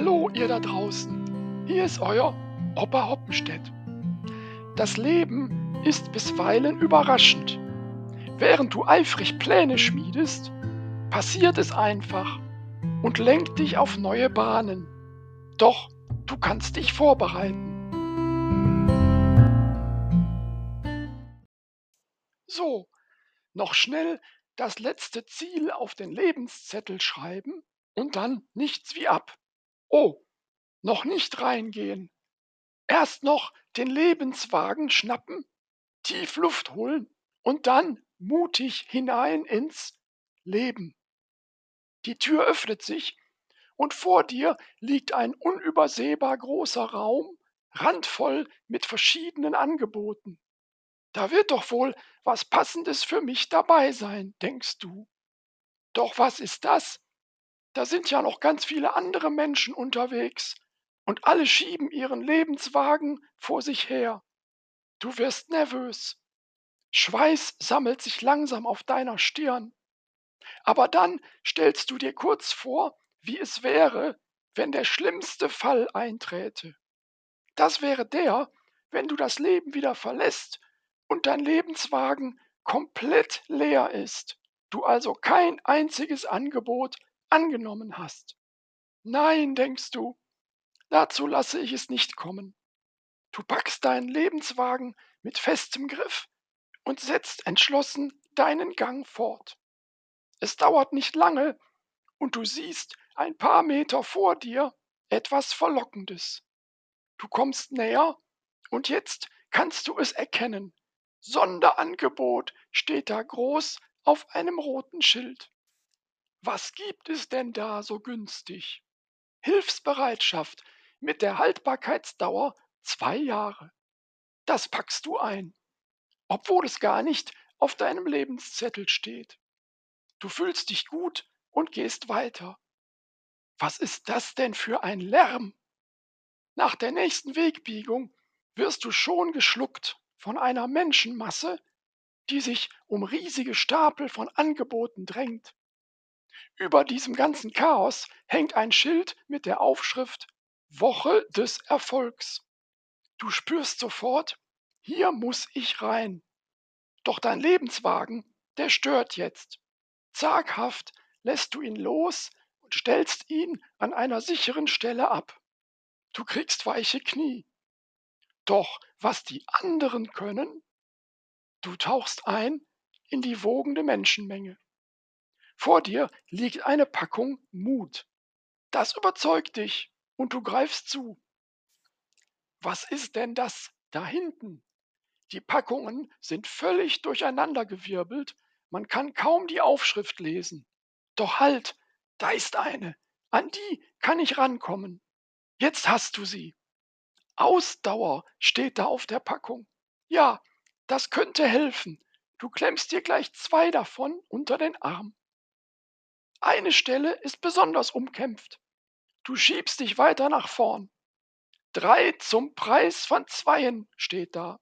Hallo, ihr da draußen. Hier ist euer Opa Hoppenstedt. Das Leben ist bisweilen überraschend. Während du eifrig Pläne schmiedest, passiert es einfach und lenkt dich auf neue Bahnen. Doch du kannst dich vorbereiten. So, noch schnell das letzte Ziel auf den Lebenszettel schreiben und dann nichts wie ab. Oh, noch nicht reingehen. Erst noch den Lebenswagen schnappen, tief Luft holen und dann mutig hinein ins Leben. Die Tür öffnet sich und vor dir liegt ein unübersehbar großer Raum, randvoll mit verschiedenen Angeboten. Da wird doch wohl was Passendes für mich dabei sein, denkst du. Doch was ist das? Da sind ja noch ganz viele andere Menschen unterwegs und alle schieben ihren Lebenswagen vor sich her. Du wirst nervös. Schweiß sammelt sich langsam auf deiner Stirn. Aber dann stellst du dir kurz vor, wie es wäre, wenn der schlimmste Fall einträte. Das wäre der, wenn du das Leben wieder verlässt und dein Lebenswagen komplett leer ist, du also kein einziges Angebot angenommen hast. Nein, denkst du, dazu lasse ich es nicht kommen. Du packst deinen Lebenswagen mit festem Griff und setzt entschlossen deinen Gang fort. Es dauert nicht lange und du siehst ein paar Meter vor dir etwas Verlockendes. Du kommst näher und jetzt kannst du es erkennen. Sonderangebot steht da groß auf einem roten Schild. Was gibt es denn da so günstig? Hilfsbereitschaft mit der Haltbarkeitsdauer zwei Jahre. Das packst du ein, obwohl es gar nicht auf deinem Lebenszettel steht. Du fühlst dich gut und gehst weiter. Was ist das denn für ein Lärm? Nach der nächsten Wegbiegung wirst du schon geschluckt von einer Menschenmasse, die sich um riesige Stapel von Angeboten drängt. Über diesem ganzen Chaos hängt ein Schild mit der Aufschrift Woche des Erfolgs. Du spürst sofort, hier muss ich rein. Doch dein Lebenswagen, der stört jetzt. Zaghaft lässt du ihn los und stellst ihn an einer sicheren Stelle ab. Du kriegst weiche Knie. Doch was die anderen können, du tauchst ein in die wogende Menschenmenge. Vor dir liegt eine Packung Mut. Das überzeugt dich und du greifst zu. Was ist denn das da hinten? Die Packungen sind völlig durcheinandergewirbelt, man kann kaum die Aufschrift lesen. Doch halt, da ist eine, an die kann ich rankommen. Jetzt hast du sie. Ausdauer steht da auf der Packung. Ja, das könnte helfen. Du klemmst dir gleich zwei davon unter den Arm. Eine Stelle ist besonders umkämpft. Du schiebst dich weiter nach vorn. Drei zum Preis von zweien steht da.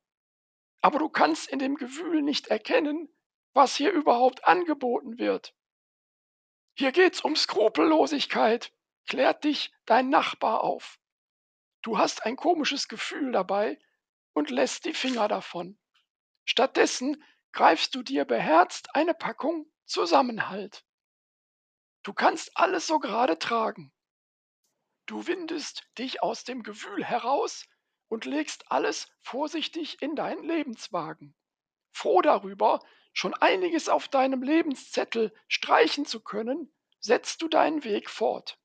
Aber du kannst in dem Gewühl nicht erkennen, was hier überhaupt angeboten wird. Hier geht's um Skrupellosigkeit, klärt dich dein Nachbar auf. Du hast ein komisches Gefühl dabei und lässt die Finger davon. Stattdessen greifst du dir beherzt eine Packung Zusammenhalt. Du kannst alles so gerade tragen. Du windest dich aus dem Gewühl heraus und legst alles vorsichtig in deinen Lebenswagen. Froh darüber, schon einiges auf deinem Lebenszettel streichen zu können, setzt du deinen Weg fort.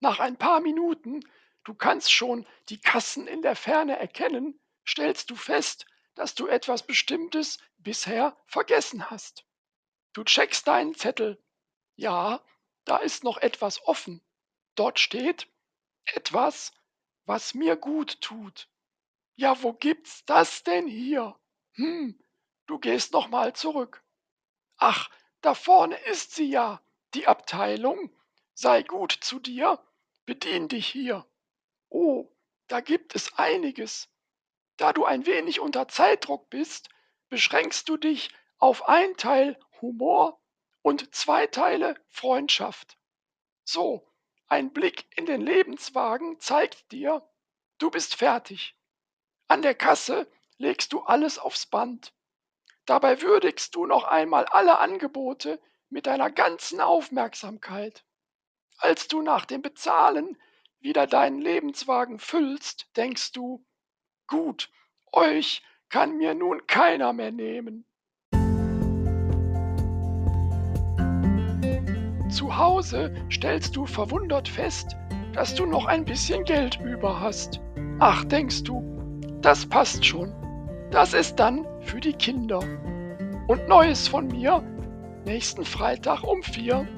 Nach ein paar Minuten du kannst schon die Kassen in der Ferne erkennen, stellst du fest, dass du etwas Bestimmtes bisher vergessen hast. Du checkst deinen Zettel. Ja, da ist noch etwas offen. Dort steht etwas, was mir gut tut. Ja, wo gibt's das denn hier? Hm, du gehst noch mal zurück. Ach, da vorne ist sie ja, die Abteilung. Sei gut zu dir, bedien dich hier. Oh, da gibt es einiges. Da du ein wenig unter Zeitdruck bist, beschränkst du dich auf ein Teil Humor und zwei Teile Freundschaft. So, Ein Blick in den Lebenswagen zeigt dir, du bist fertig. An der Kasse legst du alles aufs Band. Dabei würdigst du noch einmal alle Angebote mit deiner ganzen Aufmerksamkeit. Als du nach dem Bezahlen wieder deinen Lebenswagen füllst, denkst du, gut, euch kann mir nun keiner mehr nehmen. Zu Hause stellst du verwundert fest, dass du noch ein bisschen Geld über hast. Ach, denkst du, das passt schon. Das ist dann für die Kinder. Und Neues von mir nächsten Freitag um vier.